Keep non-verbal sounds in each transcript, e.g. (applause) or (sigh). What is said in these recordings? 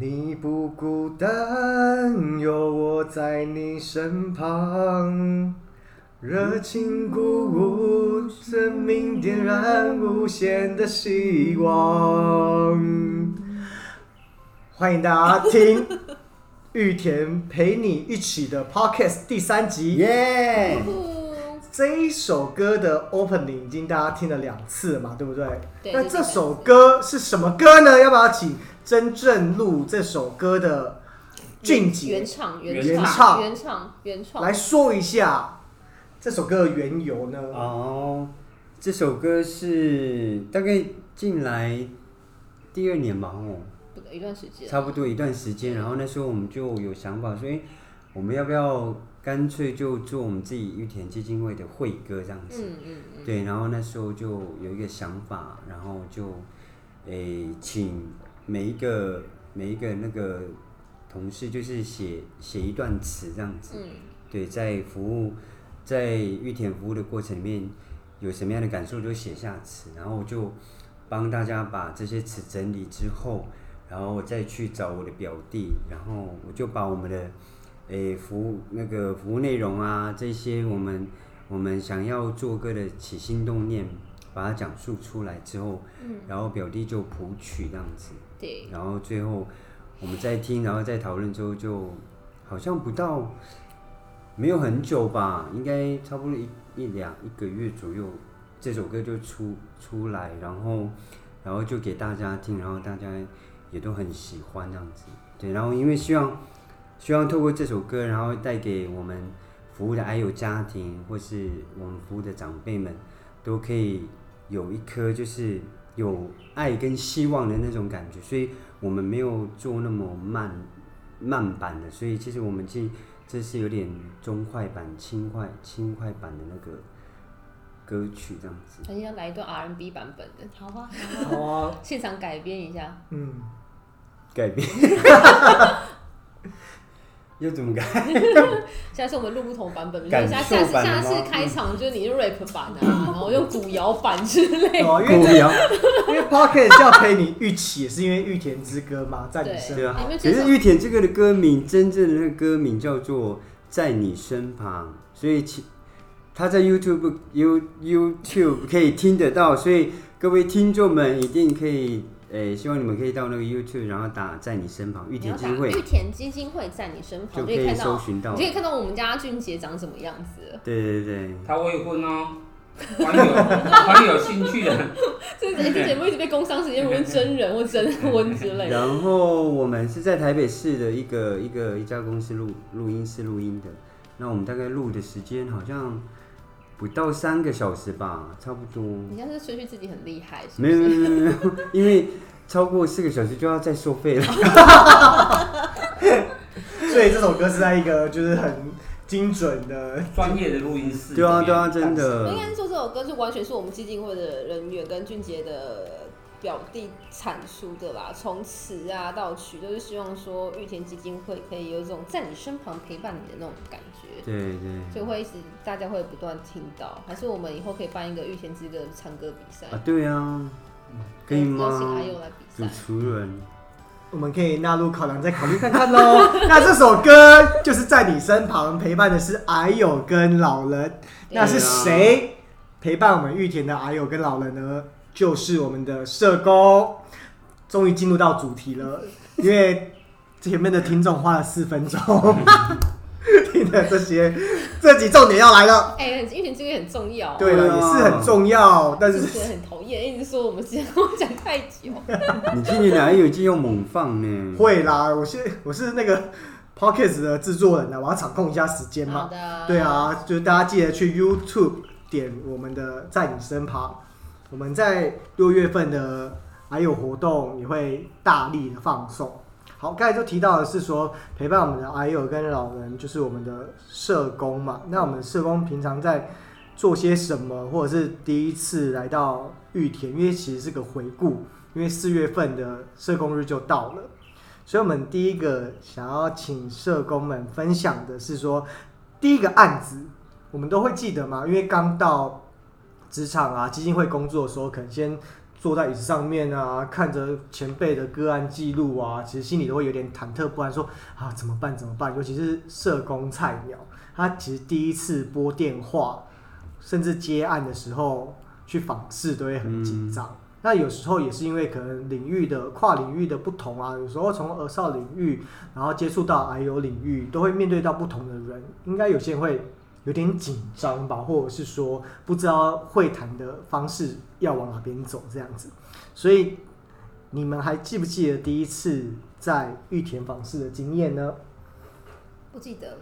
你不孤单，有我在你身旁，热情鼓舞，生命点燃无限的希望。欢迎大家听玉田陪你一起的 Podcast 第三集。耶！这一首歌的 opening 已经大家听了两次了嘛，对不对？对那这首歌是什么歌呢？要不要请真正录这首歌的俊杰原唱原唱唱原唱原唱来说一下这首歌的缘由呢？哦，这首歌是大概进来第二年吧，哦，不一段时间，差不多一段时间。然后那时候我们就有想法所以，我们要不要干脆就做我们自己玉田基金会的会歌这样子？嗯嗯嗯，对，然后那时候就有一个想法，然后就诶、请每一个每一个那个同事就是写写一段词这样子。嗯对，在服务在玉田服务的过程里面有什么样的感受就写下词，然后我就帮大家把这些词整理之后，然后我再去找我的表弟，然后我就把我们的诶、服务那个服务内容啊这些我们我们想要做歌的起心动念，把它讲述出来之后，然后表弟就谱曲这样子，对，然后最后我们再听，然后再讨论之后，就好像不到没有很久吧，应该差不多一一两一个月左右，这首歌就出出来，然后然后就给大家听，然后大家也都很喜欢这样子。对，然后因为希望希望透过这首歌，然后带给我们服务的爱友家庭，或是我们服务的长辈们，都可以有一颗就是有爱跟希望的那种感觉，所以我们没有做那么慢慢版的，所以其实我们这这是有点中快版、轻快轻快版的那个歌曲这样子。而且要来一段 R&B 版本。的，好吧，好啊，(laughs) 现场改编一下，嗯，改编，(laughs) (laughs) 要怎么改？(laughs) 现在是我们录不同版本，感下下次下次开场就是你用 rap 版啊，(laughs) 然后用古谣版之类的，哦，因为不要。因为 Podcast 叫陪你一起，也是因为玉田之歌嘛，在你对身对啊。你们，可是玉田这个的歌名，真正的那个歌名叫做《在你身旁》，所以其他在 YouTube You YouTube 可以听得到，所以各位听众们一定可以，诶、希望你们可以到那个 YouTube，然后打“在你身旁”玉田基金会玉田基金会在你身旁，就可以搜寻到你。可以看到我们家俊杰长什么样子了。对对对，他未婚哦，还有 (laughs) 还有兴趣的，这这节目一直被工商时间问真人 (laughs) 或真婚之类的。然后我们是在台北市的一个一个一家公司录录音室录音的，那我们大概录的时间好像不到三个小时吧，差不多。你现在是吹嘘自己很厉害，没有没？有没有没有，因为超过四个小时就要再收费了。(laughs) 所以这首歌是在一个就是很精准的，专业的录音室。对啊对啊，真的应的。该是说这首歌是完全是我们基金会的人员跟俊杰的表弟产出的啦，从词啊到曲都是希望说玉田基金会可以有一种在你身旁陪伴你的那种感觉，对对就会一直大家会不断听到，还是我们以后可以办一个玉田之歌唱歌比赛，啊，对啊，可以邀请吗阿？佑来比主赛。持人，我们可以纳入考量，再考虑看看喽。那这首歌就是在你身旁陪伴的是矮友跟老人，那是谁陪伴我们玉田的矮友跟老人呢？就是我们的社工。终于进入到主题了，因为前面的听众花了四分钟 (laughs) 听的这些，这集重点要来了。哎、玉田这个很重要，对了，对啊也是很重要，但是很讨厌，一直说我们时间我讲太久。(laughs) 你今年哪有记用猛放呢？会啦。我是我是那个 podcast 的制作人呢，我要掌控一下时间嘛。好的，对，啊，就是大家记得去 YouTube 点我们的在你身旁。我们在六月份的还有活动也会大力的放送。好，刚才就提到的是说陪伴我们的癌友跟老人，就是我们的社工嘛。那我们社工平常在做些什么，或者是第一次来到玉田，因为其实是个回顾，因为四月份的社工日就到了，所以我们第一个想要请社工们分享的是说，第一个案子我们都会记得嘛，因为刚到职场啊基金会工作的时候，可能先坐在椅子上面啊，看着前辈的个案记录啊，其实心里都会有点忐忑不安，说啊怎么办怎么办？尤其是社工菜鸟，他其实第一次拨电话，甚至接案的时候去访视都会很紧张。那有时候也是因为可能领域的跨领域的不同啊，有时候从儿少领域，然后接触到癌友领域，都会面对到不同的人，应该有些人会有点紧张吧，或者是说不知道会谈的方式要往哪边走这样子。所以你们还记不记得第一次在玉田访视的经验呢？不记得了。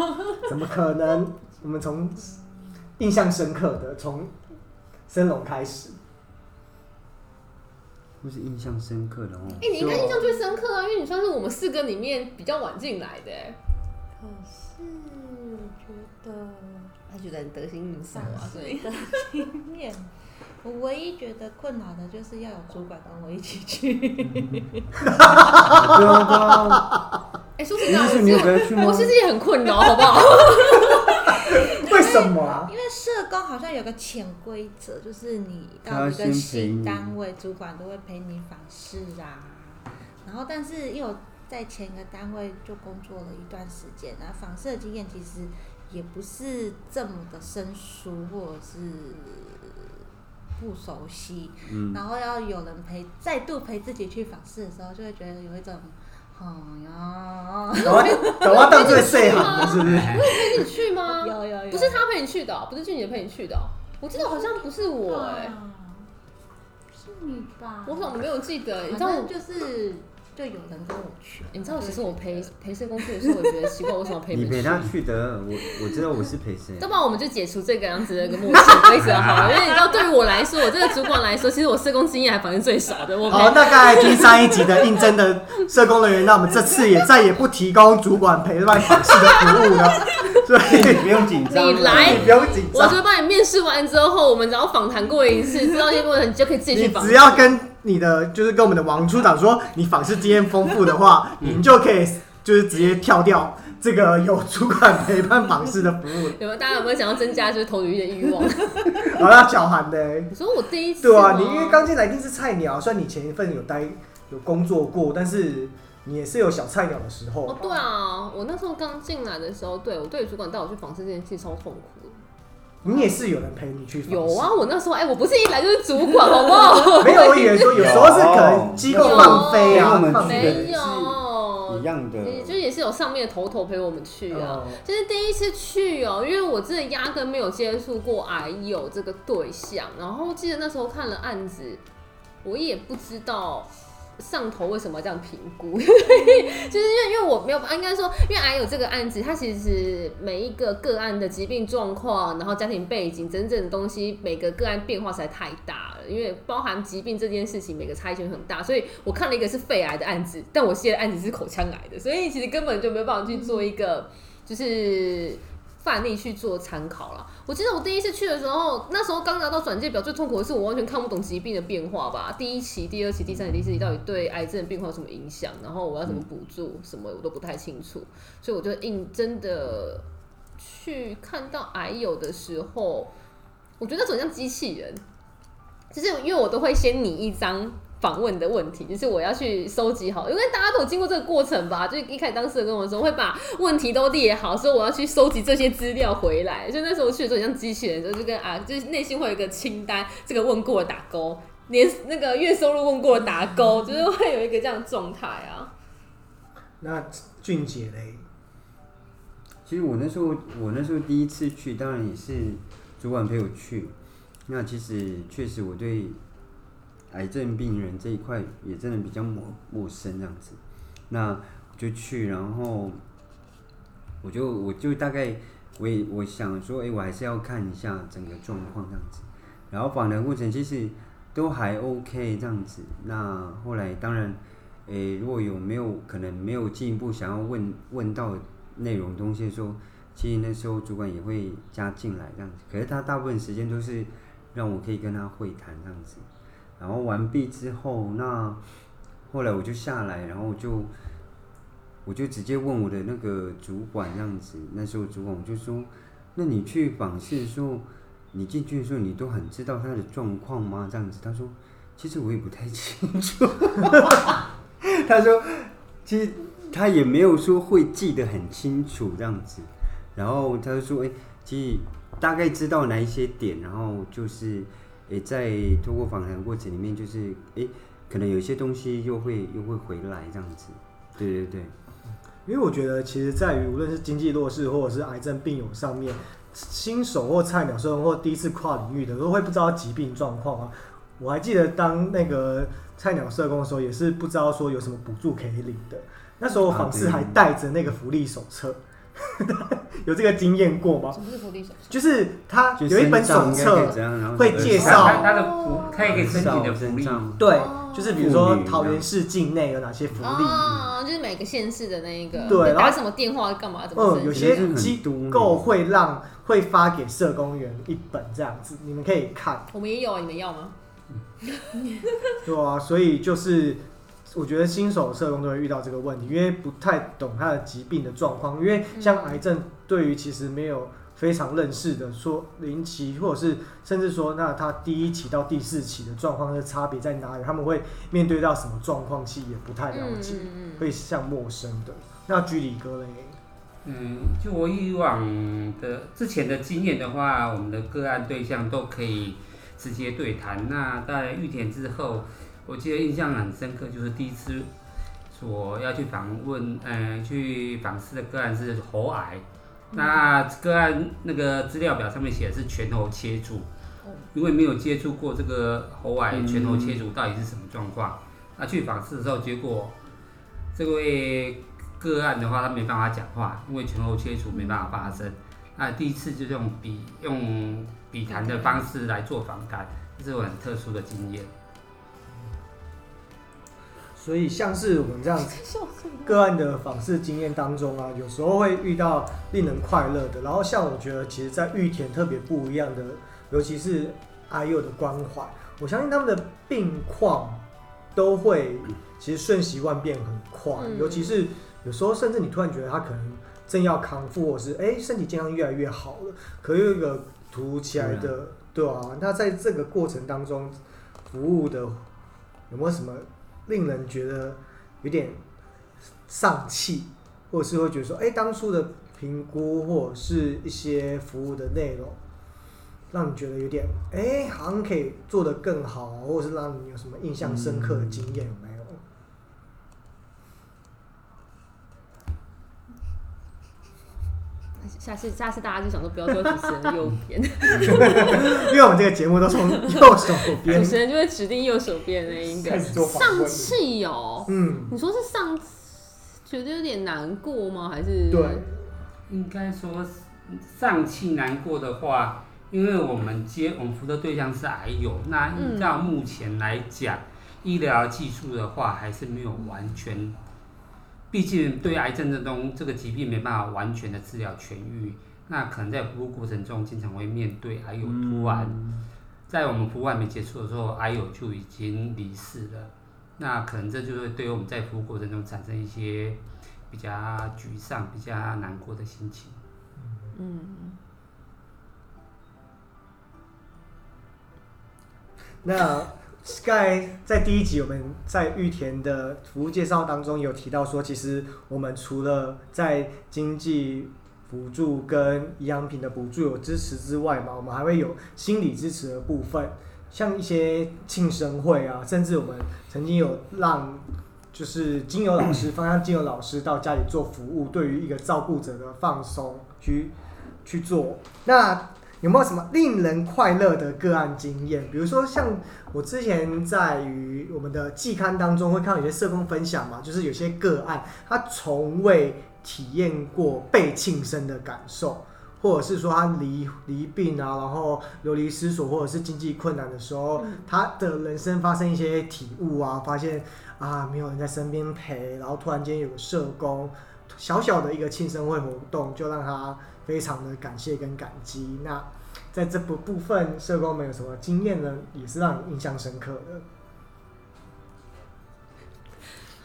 (laughs) 怎么可能？我们从印象深刻的，从森龙开始。不是印象深刻的哦。哎、你应该印象最深刻啊，因为你算是我们四个里面比较晚进来的、是我觉得他觉得很得心应手啊，所以的经验，我唯一觉得困扰的就是要有主管跟我一起去。对啊对啊，哎、说实在，我其跟去吗实我其实也很困扰，好不好？为什么啊？因为社工好像有个潜规则，就是你到一个新单位，主管都会陪你访视啊。然后，但是因为我在前一个单位就工作了一段时间，然后访视的经验其实也不是这么的生疏，或者是不熟悉。嗯，然后要有人陪，再度陪自己去访视的时候，就会觉得有一种，哎呀，等我等我当最细行的，是不是？(laughs) 陪你去吗？(laughs) 有有有，不是他陪你去的哦、不是俊杰陪你去的哦、我记得好像不是我哎、啊是你吧？我怎么没有记得？你知道我反正就是就有人跟我去，你知道，其实我陪陪社工去的时候，我觉得奇怪，为什么陪？你陪他去的，我我知道我是陪谁要。不然我们就解除这个样子的一个默契规则好了，因为你知道，对于我来说，我这个主管来说，其实我社工经验还反正最少的。我好，陪那刚才听上一集的应征的社工人员，那我们这次也再也不提供主管陪伴访试的服务了，(laughs) 所以你不用紧张，你来你不用紧张，我就帮你面试完之后，我们只要访谈过一次，知道一些过程，你就可以自己去你访。只要跟你的就是跟我们的王处长说你访视经验丰富的话，你就可以就是直接跳掉这个有主管陪伴访视的服务。有没有？大家有没有想要增加就是投履历的欲望？(laughs) 好了，小韩的、你说我第一次对啊，你因为刚进来一定是菜鸟，虽然你前一份有待有工作过，但是你也是有小菜鸟的时候哦，。对啊，我那时候刚进来的时候，对我对主管带我去访视这件事超痛苦的。你也是有人陪你去访视。有啊，，我那时候哎、我不是一来就是主管，(laughs) 好不好？没有，我以为说有时候是可能机构放飞啊，有我们放飞。没有。一，样的，也就也是有上面的头头陪我们去啊。哦。就是第一次去哦、因为我真的压根没有接触过癌友这个对象，然后记得那时候看了案子，我也不知道上头为什么这样评估，(laughs) 就是因为因为我没有，应该说，因为癌有这个案子，它其实每一个个案的疾病状况，然后家庭背景，整整的东西，每个个案变化实在太大了，因为包含疾病这件事情，每个差异性很大，所以我看了一个是肺癌的案子，但我接的案子是口腔癌的，所以其实根本就没有办法去做一个就是。范例去做参考了。我记得我第一次去的时候，那时候刚拿到转介表，最痛苦的是我完全看不懂疾病的变化吧。第一期、第二期、第三期、第四期到底对癌症的变化有什么影响，然后我要怎么补助，什么我都不太清楚。所以我就硬真的去看到癌友的时候，我觉得那种像机器人，就是因为我都会先拟一张。访问的问题，就是我要去收集好，因为大家都有经过这个过程吧。就是一开始当事人跟我说，会把问题都列好，所以我要去收集这些资料回来。就那时候去的时候，很像机器人，就就跟啊，就是内心会有一个清单，这个问过了打勾，连那个月收入问过了打勾，就是会有一个这样的状态啊。那俊杰嘞，其实我那时候，我那时候第一次去，当然也是主管陪我去。那其实确实我对癌症病人这一块也真的比较陌陌生这样子。那我就去，然后我就我就大概我也我想说，哎、我还是要看一下整个状况这样子。然后访谈过程其实都还 OK 这样子。那后来当然，诶、如果有没有可能没有进一步想要问问到内容东西的时候，其实那时候主管也会加进来这样子。可是他大部分时间都是让我可以跟他会谈这样子。然后完毕之后，那后来我就下来，然后我就我就直接问我的那个主管这样子。那时候主管我就说：“那你去访视的时候，你进去的时候，你都很知道他的状况吗？”这样子，他说：“其实我也不太清楚。(laughs) 他说，其实他也没有说会记得很清楚这样子。然后他就说，哎、其实大概知道哪一些点，然后就是，哎、在通过访谈的过程里面，就是，诶、可能有一些东西又会又会回来这样子。对对对，因为我觉得，其实在于无论是经济弱势或者是癌症病友上面，新手或菜鸟生或第一次跨领域的，都会不知道疾病状况啊。我还记得当那个菜鸟社工的时候，也是不知道说有什么补助可以领的。那时候访视还带着那个福利手册，(laughs) 有这个经验过吗？什么是福利手册？就是他有一本手册会介绍他他的福，他也可以申请的福利。对哦，就是比如说桃园市境内有哪些福利，啊，就是每个县市的那一个，对打什么电话干嘛怎么嗯，有？些机构会让会发给社工员一本这样子，你们可以看，我们也有啊，你们要吗？对啊，所以就是我觉得新手社工都会遇到这个问题，因为不太懂他的疾病的状况，因为像癌症对于其实没有非常认识的说零期，或者是甚至说那他第一期到第四期的状况的差别在哪里，他们会面对到什么状况，其实也不太了嗯解，嗯会像陌生的。那居里哥嘞？嗯，就我以往的之前的经验的话，我们的个案对象都可以直接对谈。那在玉田之后，我记得印象很深刻，就是第一次我要去访问，呃，去访视的个案是喉癌。那个案那个资料表上面写的是全喉切除，因为没有接触过这个喉癌全喉切除到底是什么状况。那去访视的时候，结果这位个案的话，他没办法讲话，因为全喉切除没办法发声。那第一次就用笔用笔谈的方式来做访谈，这是我很特殊的经验。所以像是我们这样子 (laughs) 个案的访视经验当中啊，有时候会遇到令人快乐的，然后像我觉得，其实，在玉田特别不一样的，尤其是阿佑的关怀，我相信他们的病况都会其实瞬息万变很快，嗯。尤其是有时候甚至你突然觉得他可能正要康复，或是哎、身体健康越来越好了，可又有一个突如其来的，对啊，那在这个过程当中，服务的有没有什么令人觉得有点丧气，或者是会觉得说，哎、当初的评估或者是一些服务的内容，让你觉得有点，哎、好像可以做得更好，或者是让你有什么印象深刻的经验有没有？下次下次大家就想说不要说主持人的右边，(laughs) 因为我们这个节目都从右手边。主持人就会指定右手边那一个。开始做访上问，气哦，嗯，你说是上觉得有点难过吗？还是？对，应该说上气难过的话，因为我们接我们服的对象是癌友，那依照目前来讲，医疗技术的话还是没有完全，毕竟对癌症这种这个疾病没办法完全的治疗痊愈，那可能在服务过程中经常会面对癌友突然。在我们服务还没结束的时候，癌友就已经离世了。那可能这就会对我们在服务过程中产生一些比较沮丧、比较难过的心情。那 Sky 在第一集我们在玉田的服务介绍当中有提到说，其实我们除了在经济补助跟营养品的补助有支持之外嘛，我们还会有心理支持的部分，像一些庆生会啊，甚至我们曾经有让就是精油老师，芳香精油老师到家里做服务，对于一个照顾者的放松去去做。那有没有什么令人快乐的个案经验？比如说像我之前在于我们的季刊当中会看到有些社工分享嘛，就是有些个案他从未体验过被庆生的感受，或者是说他离离病啊，然后流离失所，或者是经济困难的时候，他的人生发生一些体悟啊，发现啊没有人在身边陪，然后突然间有个社工小小的一个庆生会活动，就让他非常的感谢跟感激。那在这部部分，社工们有什么经验呢？也是让你印象深刻的。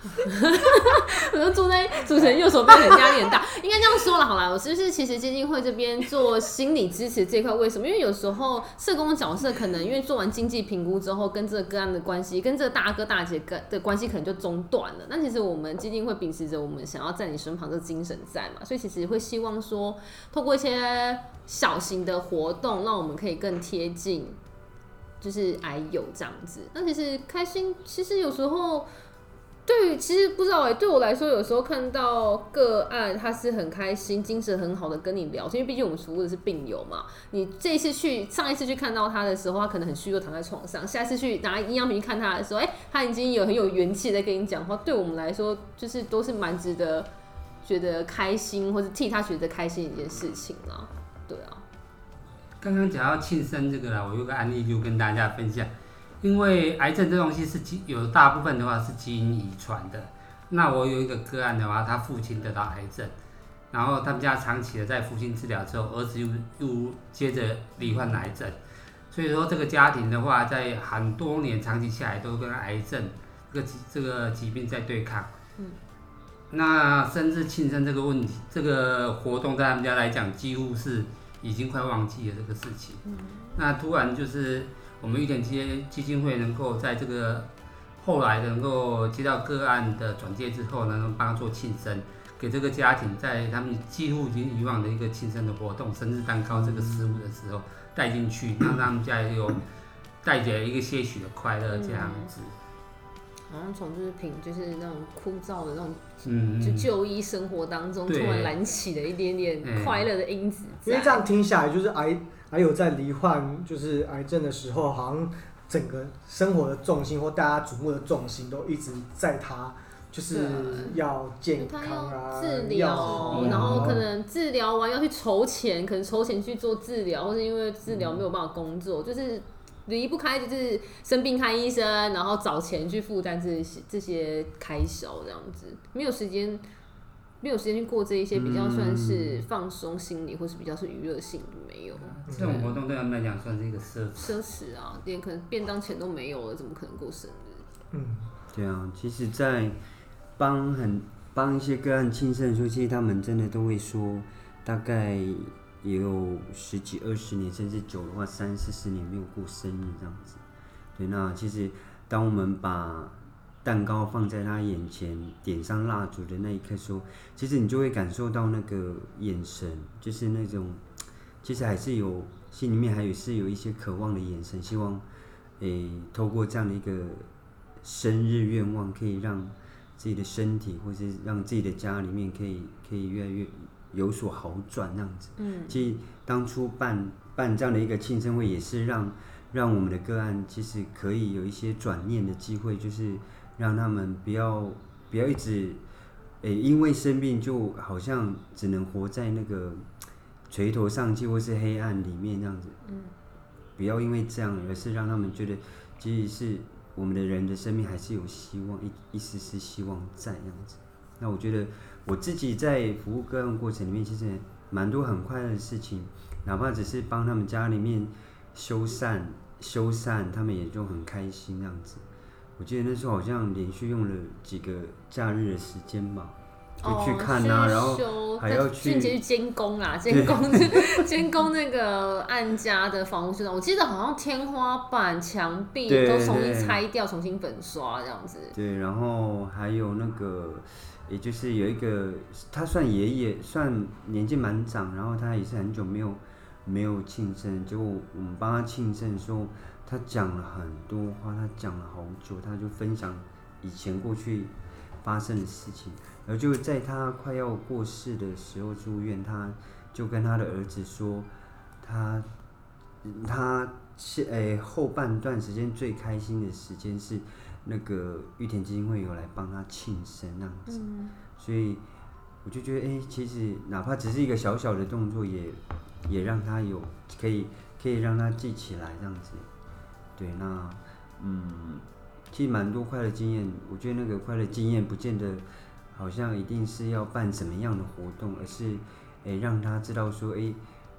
(laughs) 我就坐在主持人右手边很压力很大，应该这样说了好了。我就是其实基金会这边做心理支持这块，为什么？因为有时候社工的角色可能因为做完经济评估之后，跟这个个案的关系，跟这个大哥大姐跟的关系可能就中断了。那其实我们基金会秉持着我们想要在你身旁的精神在嘛，所以其实会希望说，透过一些小型的活动，让我们可以更贴近。就是癌友这样子，那其实开心，其实有时候对，其实不知道哎、对我来说，有时候看到个案他是很开心、精神很好的跟你聊天，因为毕竟我们服务的是病友嘛。你这一次去，上一次去看到他的时候，他可能很虚弱躺在床上；下一次去拿营养品看他的时候，哎、他已经有很有元气在跟你讲话。对我们来说，就是都是蛮值得觉得开心，或者替他觉得开心一件事情了。对啊，刚刚讲到庆生这个啦，我有个案例就跟大家分享。因为癌症这东西是基有大部分的话是基因遗传的。那我有一个个案的话，他父亲得到癌症，然后他们家长期的在父亲治疗之后，儿子又又接着罹患癌症，所以说这个家庭的话，在很多年长期下来都跟癌症这个疾这个疾病在对抗。嗯。那甚至庆生这个问题，这个活动在他们家来讲，几乎是已经快忘记了这个事情。嗯。那突然就是我们玉田基基金会能够在这个后来能够接到个案的转介之后呢，能帮他做庆生，给这个家庭在他们几乎已经以往的一个庆生的活动，生日蛋糕这个食物的时候带进去，让他们家有带着一个些许的快乐这样子。好像从就是平就是那种枯燥的那种嗯，就就医生活当中，突然燃起了一点点嗯快乐的因子在。因为这样听下来，就是癌癌友在罹患就是癌症的时候，好像整个生活的重心或大家瞩目的重心都一直在他，就是对要健他康啊，要治要疗，嗯然后可能治疗完要去筹钱，可能筹钱去做治疗，或是因为治疗没有办法工作，就是离不开就是生病看医生，然后找钱去负担这些这些开销，这样子没有时间。没有时间去过这一些比较算是放松心理，或是比较是娱乐性的，没有这种活动对他们来讲算是一个奢侈。奢侈啊，连可能便当钱都没有了，怎么可能过生日？嗯，对啊，其实，在帮很帮一些个案庆生的时候，其实他们真的都会说，大概也有十几二十年，甚至久的话三四十年没有过生日这样子。对，那其实当我们把蛋糕放在他眼前，点上蜡烛的那一刻时候，其实你就会感受到那个眼神，就是那种，其实还是有心里面还有是有一些渴望的眼神，希望，诶，透过这样的一个生日愿望，可以让自己的身体，或是让自己的家里面可以可以越来越有所好转那样子。嗯，其实当初办办这样的一个庆生会，也是让让我们的个案其实可以有一些转念的机会，就是让他们不要不要一直，诶、因为生病就好像只能活在那个垂头丧气或是黑暗里面这样子。嗯，不要因为这样，而是让他们觉得，即使是我们的人的生命还是有希望，一一丝丝希望在这样子。那我觉得我自己在服务个案过程里面，其实蛮多很快乐的事情，哪怕只是帮他们家里面修缮修缮，他们也就很开心这样子。我记得那时候好像连续用了几个假日的时间吧，就去看啊，哦然后修还要去迅捷去监工啊，(laughs) 监工 (laughs) 监工那个按家的房屋修缮，我记得好像天花板、墙壁都重新拆掉，重新粉刷这样子。对，然后还有那个，也就是有一个，他算爷爷，算年纪蛮长，然后他也是很久没有没有庆生，结果我们帮他庆生的时候，他讲了很多话，他讲了好久，他就分享以前过去发生的事情，然后就在他快要过世的时候住院，他就跟他的儿子说，他他现诶、后半段时间最开心的时间是那个玉田基金会有来帮他庆生那样子，所以我就觉得诶、其实哪怕只是一个小小的动作也，也让他有可以可以让他记起来这样子。对，那嗯，其实蛮多快乐经验，我觉得那个快乐经验不见得好像一定是要办什么样的活动，而是诶、让他知道说诶、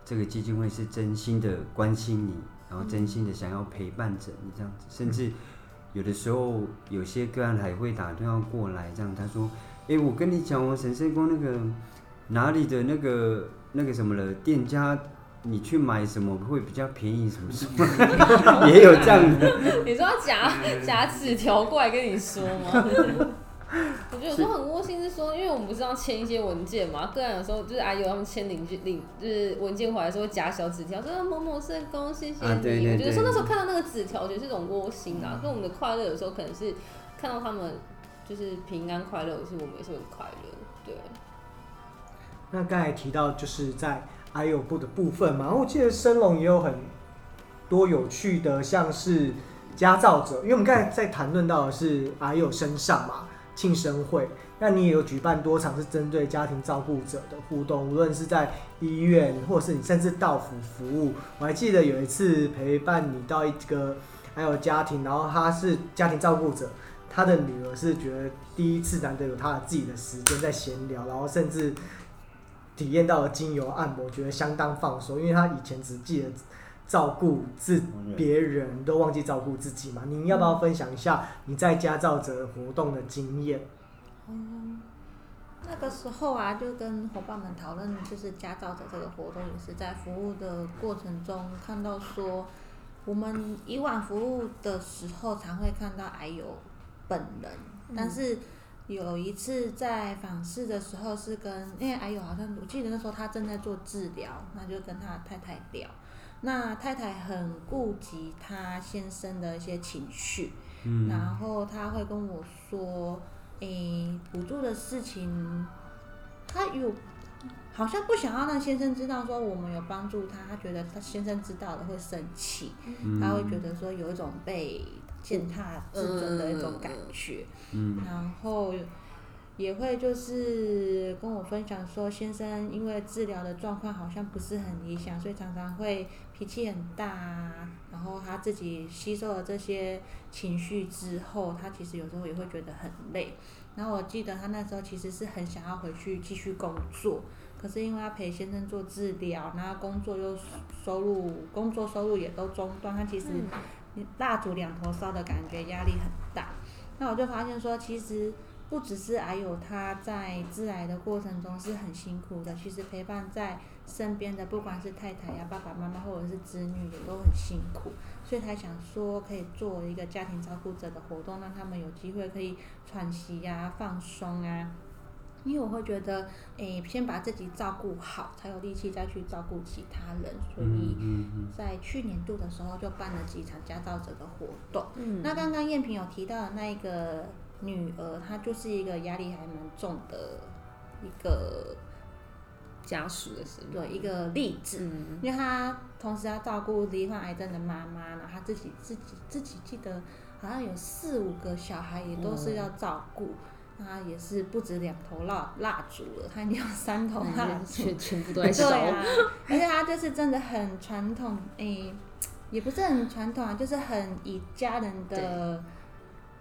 这个基金会是真心的关心你，然后真心的想要陪伴着你这样子，甚至有的时候有些个案还会打电话过来，这样他说诶、我跟你讲哦，沈圣光那个哪里的那个那个什么了，店家你去买什么会比较便宜，什么什么，(laughs) 也有这样的。你说要夹夹纸条过来跟你说吗？(laughs) 我觉得有时候很窝心，是说，因为我们不是要签一些文件嘛，个人有时候就是阿姨他们签领据领就是文件回来的时候会夹小纸条，说某某社工谢谢你。啊对对我觉得说那时候看到那个纸条，我觉得是一种窝心啊。所以我们的快乐有时候可能是看到他们就是平安快乐，是我们也是很快乐。对，那刚才提到就是在还有部的部分嘛，然后我记得升龙也有很多有趣的，像是家造者，因为我们刚才在谈论到的是 I 有身上嘛庆生会，那你也有举办多场是针对家庭照顾者的互动，无论是在医院或是你甚至到府服务。我还记得有一次陪伴你到一个还有家庭，然后他是家庭照顾者，他的女儿是觉得第一次难得有他自己的时间在闲聊，然后甚至体验到了精油按摩，觉得相当放松，因为他以前只记得照顾自别人，都忘记照顾自己嘛。您要不要分享一下你在家照者活动的经验？那个时候啊，就跟伙伴们讨论，就是家照者这个活动，也是在服务的过程中看到说，我们以往服务的时候常会看到癌友本人，但是有一次在访视的时候是跟，因为癌友好像我记得那时候他正在做治疗，那就跟他太太聊，那太太很顾及他先生的一些情绪，嗯。然后他会跟我说，诶、补助的事情，他有好像不想要让先生知道说我们有帮助他，他觉得他先生知道了会生气，嗯。他会觉得说有一种被践踏自尊的一种感觉，嗯然后也会就是跟我分享说，先生因为治疗的状况好像不是很理想，所以常常会脾气很大啊。然后他自己吸收了这些情绪之后，他其实有时候也会觉得很累。然后我记得他那时候其实是很想要回去继续工作，可是因为他陪先生做治疗，然后工作又收入工作收入也都中断，他其实蜡烛两头烧的感觉压力很大。那我就发现说，其实不只是还有他在治癌的过程中是很辛苦的，其实陪伴在身边的，不管是太太呀、爸爸妈妈或者是子女，也都很辛苦。所以才想说，可以做一个家庭照顾者的活动，让他们有机会可以喘息呀、放松啊。因为我会觉得，诶、先把自己照顾好，才有力气再去照顾其他人。所以在去年度的时候，就办了几场家照者的活动。嗯那刚刚燕萍有提到的那一个女儿，她就是一个压力还蛮重的一个家属的事，对一个例子，嗯，因为她同时要照顾罹患癌症的妈妈，然后她自己自己自己记得好像有四五个小孩也都是要照顾。那也是不止两头蜡蜡烛了，她已经有三头蜡烛，全全部都在烧，对啊，而且她就是真的很传统，诶、也不是很传统啊，就是很以家人的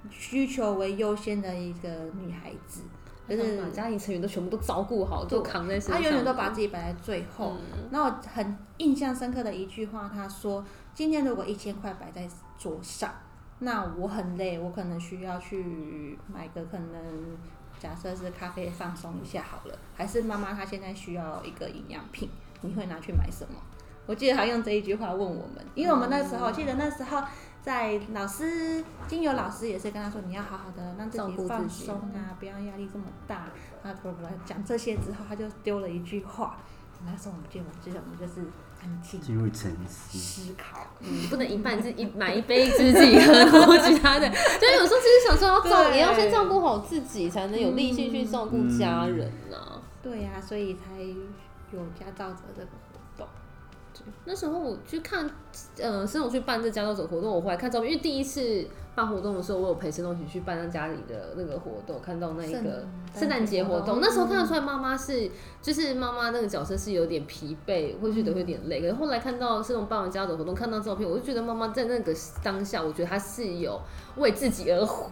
需求为优先的一个女孩子，就是把家庭成员都全部都照顾好，都扛在身上，她永远都把自己摆在最后。嗯。那我很印象深刻的一句话，她说：“今天如果一千块摆在桌上，那我很累，我可能需要去买个可能假设是咖啡放松一下好了，还是妈妈她现在需要一个营养品，你会拿去买什么？”我记得她用这一句话问我们，因为我们那时候，我记得那时候在老师精油老师也是跟她说，你要好好的让自己放松啊，不要压力这么大。啊，不不不，讲这些之后，他就丢了一句话。那时候我们记得，我记得我们就是安静进入沉思。思考。嗯，不能一半自一买一杯自己喝，然后其他的，(laughs) 就有时候其实想说要照，也要先照顾好自己，才能有力气去照顾家人呐、对呀、所以才有家照者这个那时候我去看，呃，申总去办这家教者活动，我回来看照片，因为第一次办活动的时候，我有陪申总一起去办他家里的那个活动，看到那一个圣圣诞节活动，嗯那时候看得出来妈妈是，就是妈妈那个角色是有点疲惫，会觉得会有点累。可是后来看到申总办完家者活动，看到照片，我就觉得妈妈在那个当下，我觉得她是有为自己而活。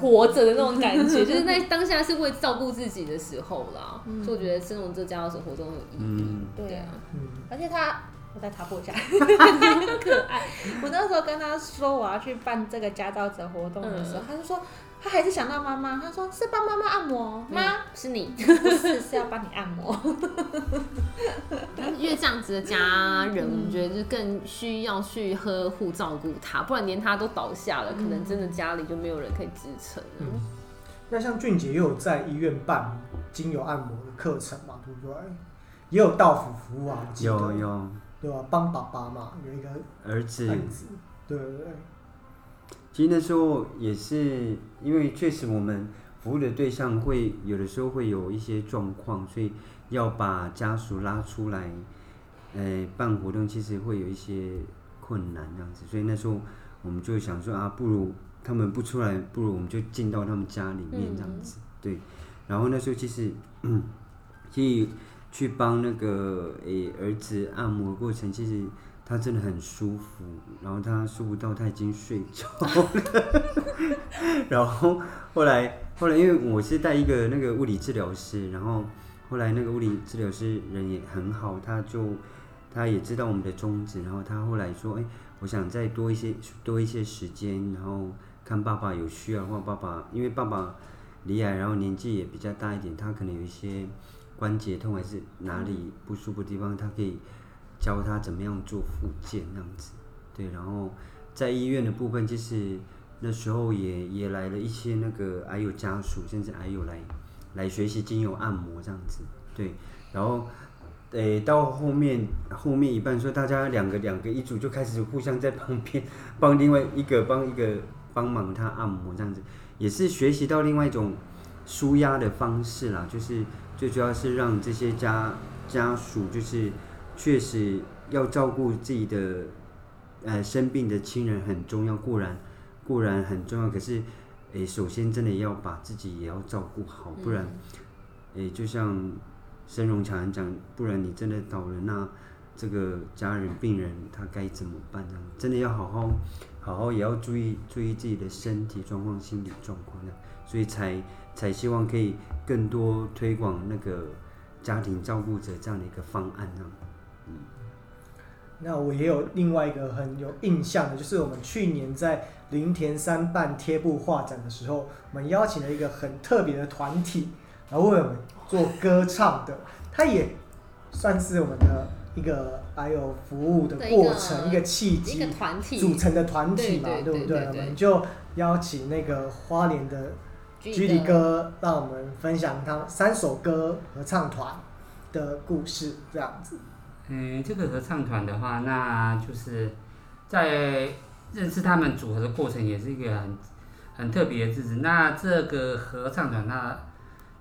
活着的那种感觉，(laughs) 就是在当下是为照顾自己的时候啦，嗯。所以我觉得申总这家教者活动很有意义。嗯，对啊。对啊，嗯，而且他，我再插播一下，(laughs) 很可爱。我那时候跟他说我要去办这个家照者活动的时候，他就说他还是想到妈妈，他说是帮妈妈按摩吗？是你，不是，是要帮你按摩。(laughs) 因为这样子的家人，我觉得就更需要去呵护照顾他，不然连他都倒下了，可能真的家里就没有人可以支撑了。那像俊杰也有在医院办精油按摩的课程嘛，对不对？也有到府服务啊，我记得有有对吧？帮爸爸嘛，有一个儿子，对对对，其实那时候也是因为确实我们服务的对象会有的时候会有一些状况，所以要把家属拉出来，呃，办活动其实会有一些困难这样子，所以那时候我们就想说啊，不如他们不出来，不如我们就进到他们家里面这样子，对。然后那时候其实，嗯，去去帮那个诶、儿子按摩过程，其实他真的很舒服，然后他舒服到他已经睡着了，(laughs) 然后后来后来因为我是带一个那个物理治疗师，然后后来那个物理治疗师人也很好，他就他也知道我们的宗旨，然后他后来说，哎、我想再多一些多一些时间，然后看爸爸有需要的话，爸爸因为爸爸离癌，然后年纪也比较大一点，他可能有一些关节痛还是哪里不舒服的地方，他可以教他怎么样做复健这样子。对，然后在医院的部分，其实那时候也也来了一些那个癌友家属，甚至癌友来来学习精油按摩这样子。对，然后。诶，到后面后面一半说大家两个两个一组就开始互相在旁边帮另外一个帮一个帮忙他按摩这样子，也是学习到另外一种舒压的方式啦，就是最主要是让这些家家属就是确实要照顾自己的呃生病的亲人很重要，固然固然很重要，可是诶首先真的要把自己也要照顾好，不然诶就像申荣强讲，不然你真的倒了，那这个家人病人他该怎么办呢？真的要好好好好也要注意注意自己的身体状况、心理状况的，所以才才希望可以更多推广那个家庭照顾者这样的一个方案呢。嗯。那我也有另外一个很有印象的，就是我们去年在林田山办贴布画展的时候，我们邀请了一个很特别的团体，然后为我们做歌唱的，他也算是我们的一个还有服务的过程，一个契一个机团体。组成的团体嘛，对对不对对对。我们就邀请那个花莲的居里哥，让我们分享他三首歌合唱团的故事，这样子。嗯，这个合唱团的话，那就是在认识他们组合的过程，也是一个很很特别的日子。那这个合唱团，那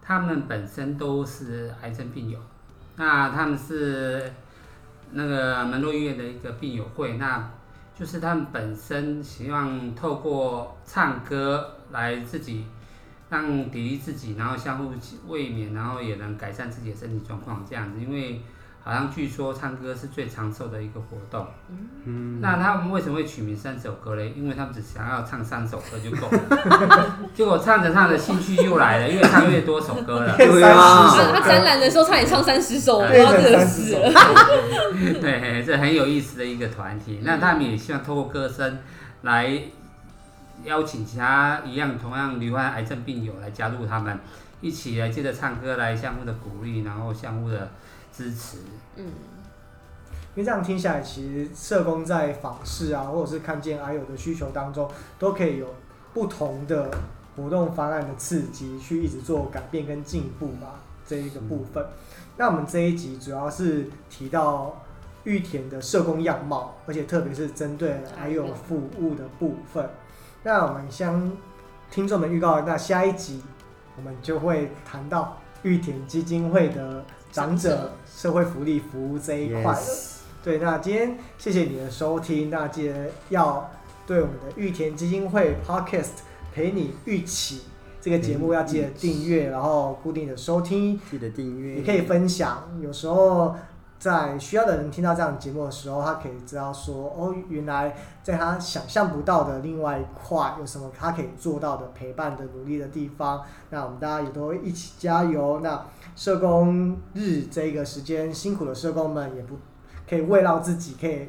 他们本身都是癌症病友，那他们是那个门洛医院的一个病友会，那就是他们本身希望透过唱歌来自己让砥砺自己，然后相互慰勉，然后也能改善自己的身体状况，这样子，因为。好像据说唱歌是最长寿的一个活动。嗯，那他们为什么会取名三首歌嘞？因为他们只想要唱三首歌就够了。(laughs) 结果唱着唱着兴趣又来了，越唱越多首歌了。对他啊，他展览的时候差点唱三十首，我不知变道这个成三十首事了。，对，这很有意思的一个团体。那他们也希望透过歌声来邀请其他一样同样罹患癌症病友来加入他们，一起来接着唱歌，来相互的鼓励，然后相互的支持。嗯，因为这样听下来，其实社工在访视啊，或者是看见癌友的需求当中，都可以有不同的活动方案的刺激，去一直做改变跟进步嘛，这一个部分。那我们这一集主要是提到玉田的社工样貌，而且特别是针对癌友服务的部分。那我们向听众们预告，那下一集我们就会谈到玉田基金会的长者社会福利服务这一块。对，那今天谢谢你的收听，那记得要对我们的玉田基金会 Podcast 陪你一起这个节目要记得订阅，然后固定的收听，记得订阅，也可以分享。有时候在需要的人听到这样的节目的时候他可以知道说哦原来在他想象不到的另外一块有什么他可以做到的陪伴的努力的地方。那我们大家也都一起加油。那社工日这个时间辛苦的社工们也不可以慰劳自己可以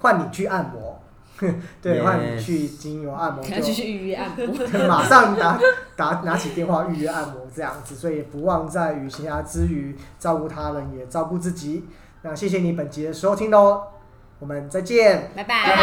换你去按摩。哼 (laughs) 对换你去精油按摩。就继续预约按摩。马上打打拿起电话预约按摩这样子所以不忘在旅行啊之余照顾他人也照顾自己。那谢谢你本集的收听哦我们再见。拜拜。